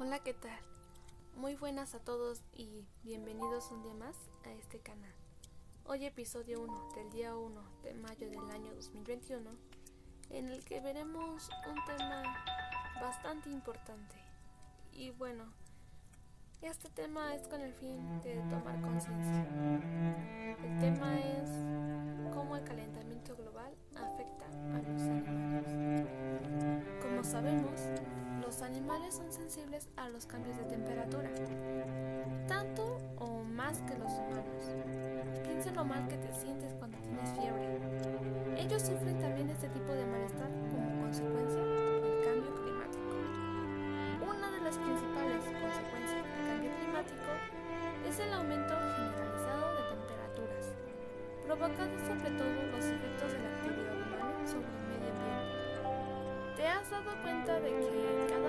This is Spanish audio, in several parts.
Hola, ¿qué tal? Muy buenas a todos y bienvenidos un día más a este canal. Hoy episodio 1 del día 1 de mayo del año 2021 en el que veremos un tema bastante importante. Y bueno, este tema es con el fin de tomar conciencia. El tema es cómo el calentamiento global afecta a los animales. Como sabemos, animales son sensibles a los cambios de temperatura, tanto o más que los humanos. Piensa lo mal que te sientes cuando tienes fiebre. Ellos sufren también este tipo de malestar como consecuencia del cambio climático. Una de las principales consecuencias del cambio climático es el aumento generalizado de temperaturas, provocado sobre todo los efectos de la actividad humana sobre el medio ambiente. ¿Te has dado cuenta de que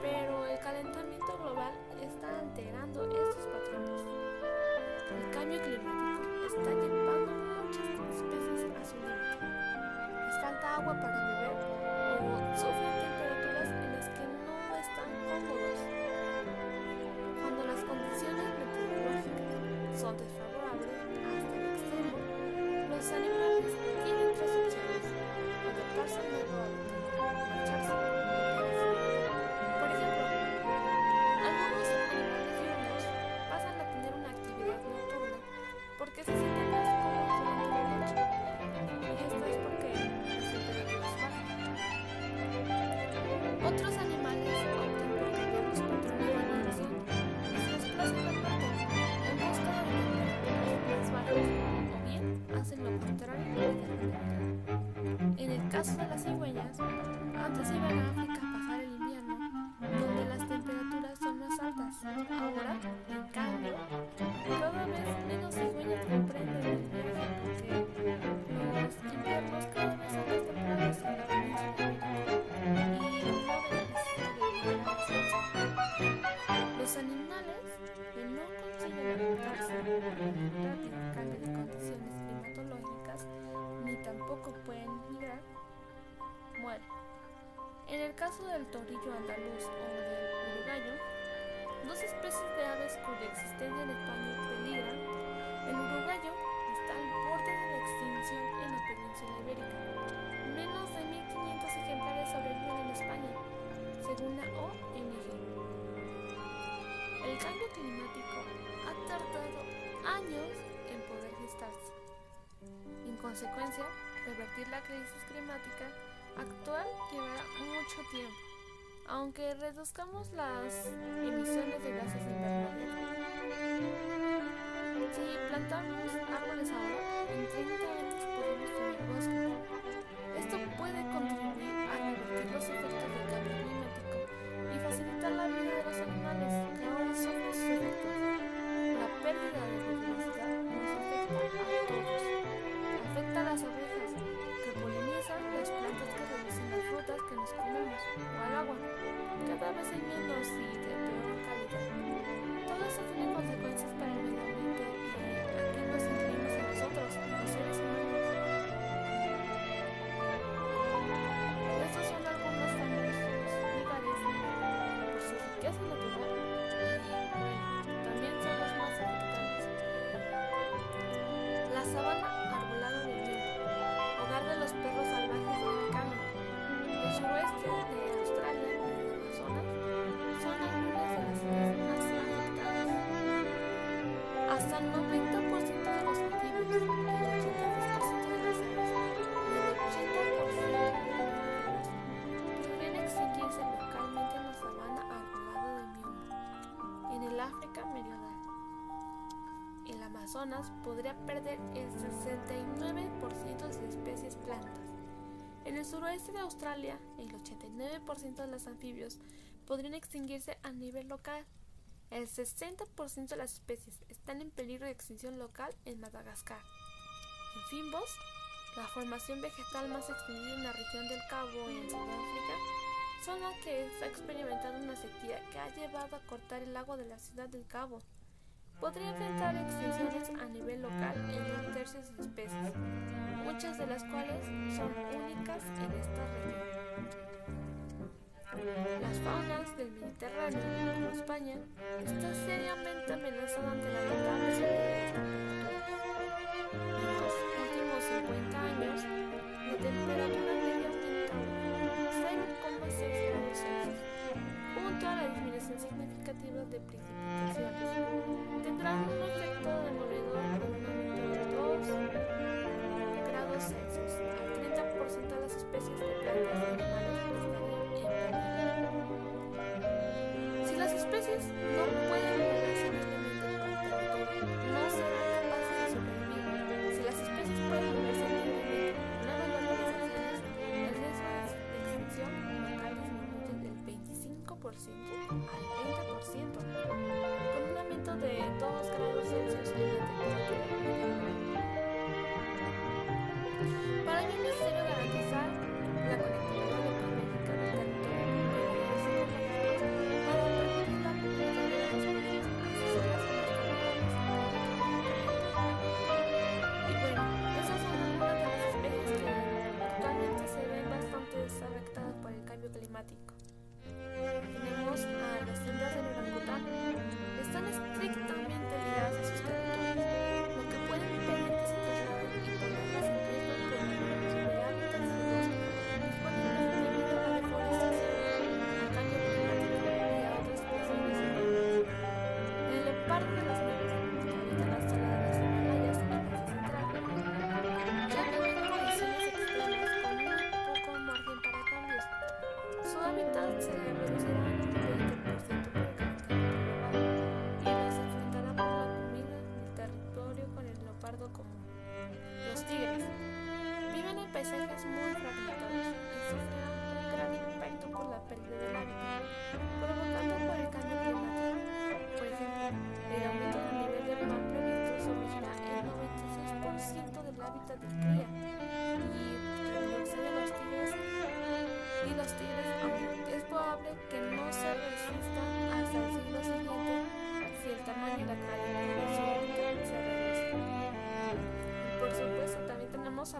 pero el calentamiento global está alterando estos patrones. El cambio climático está llevando muchas especies a su límite. Les falta agua para torillo andaluz o del uruguayo, dos especies de aves cuya existencia en España peligra, el uruguayo está al borde de la extinción en la península ibérica. Menos de 1.500 ejemplares sobreviven en España, según la ONG. El cambio climático ha tardado años en poder gestarse. En consecuencia, revertir la crisis climática actual llevará mucho tiempo, aunque reduzcamos las emisiones de suroeste de Australia y el Amazonas son algunas de las áreas más afectadas. Hasta el 90% de los y el 83% de las aves y el 80% de los mamíferos podrían extinguirse localmente en la sabana arbolada de Miombo, en el África meridional el Amazonas podría perder el 69% de especies plantas. En el suroeste de Australia, el 89% de los anfibios podrían extinguirse a nivel local. El 60% de las especies están en peligro de extinción local en Madagascar. En Fimbos, la formación vegetal más extendida en la región del Cabo en Sudáfrica, son la que está experimentando una sequía que ha llevado a cortar el agua de la ciudad del Cabo. Podría enfrentar extinciones a nivel local en un tercio de especies, muchas de las cuales son únicas en esta región. Las faunas del Mediterráneo, como España, está seriamente amenazada ante la notable de. En los últimos 50 años, la temperatura a la disminución significativa de precipitaciones. Tendrán un efecto demoledor de 2 grados Celsius al 30% de las especies de plantas y animales si las especies no pueden al 20%, con un aumento de 2 grados Celsius en la temperatura Para ello es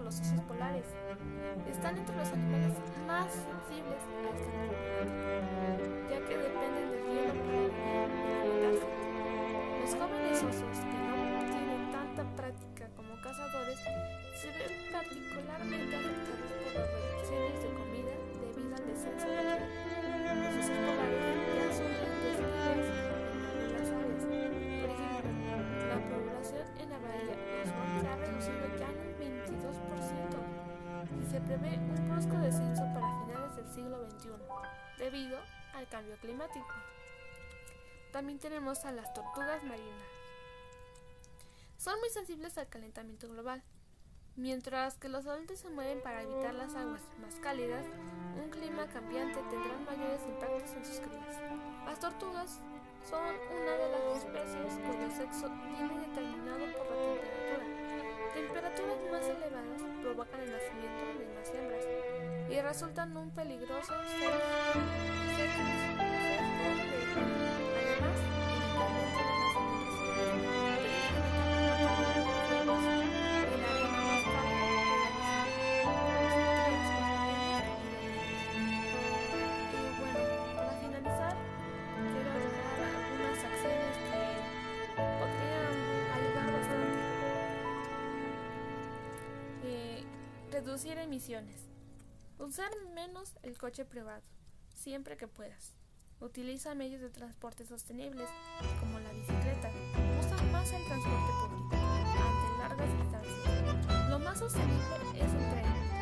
a los osos polares. Están entre los animales más sensibles al cambio climático, ya que dependen del hielo para alimentarse. Los jóvenes osos que no tienen tanta práctica se prevé un brusco descenso para finales del siglo XXI debido al cambio climático. También tenemos a las tortugas marinas. Son muy sensibles al calentamiento global. Mientras que los adultos se mueven para evitar las aguas más cálidas, un clima cambiante tendrá mayores impactos en sus crías. Las tortugas son una de las especies cuyo sexo viene que podrían ayudar bastante. Eh, reducir emisiones. Usar menos el coche privado, siempre que puedas. Utiliza medios de transporte sostenibles, como la bicicleta. Usa más el transporte público, ante largas distancias. Lo más sostenible es el tren,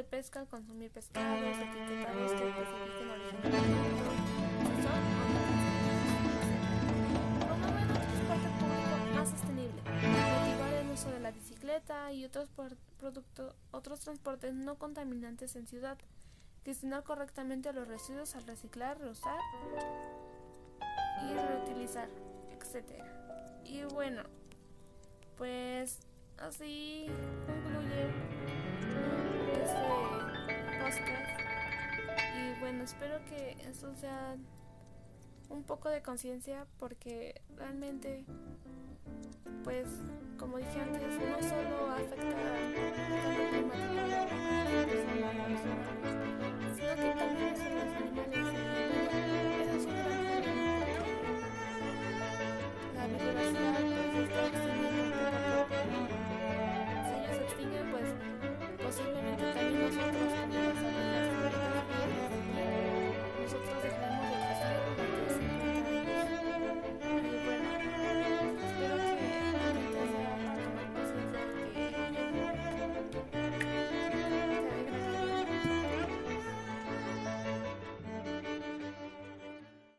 de pesca consumir pescados etiquetados que especifiquen originalmente si son o no Promover un transporte público más sostenible. Motivar el uso de la bicicleta y otros, productos, otros transportes no contaminantes en ciudad. Gestionar correctamente los residuos al reciclar, reusar y reutilizar, etc. Y bueno, pues así concluye espero que esto sea un poco de conciencia porque realmente, pues, como dije antes, no solo afecta al cambio climático,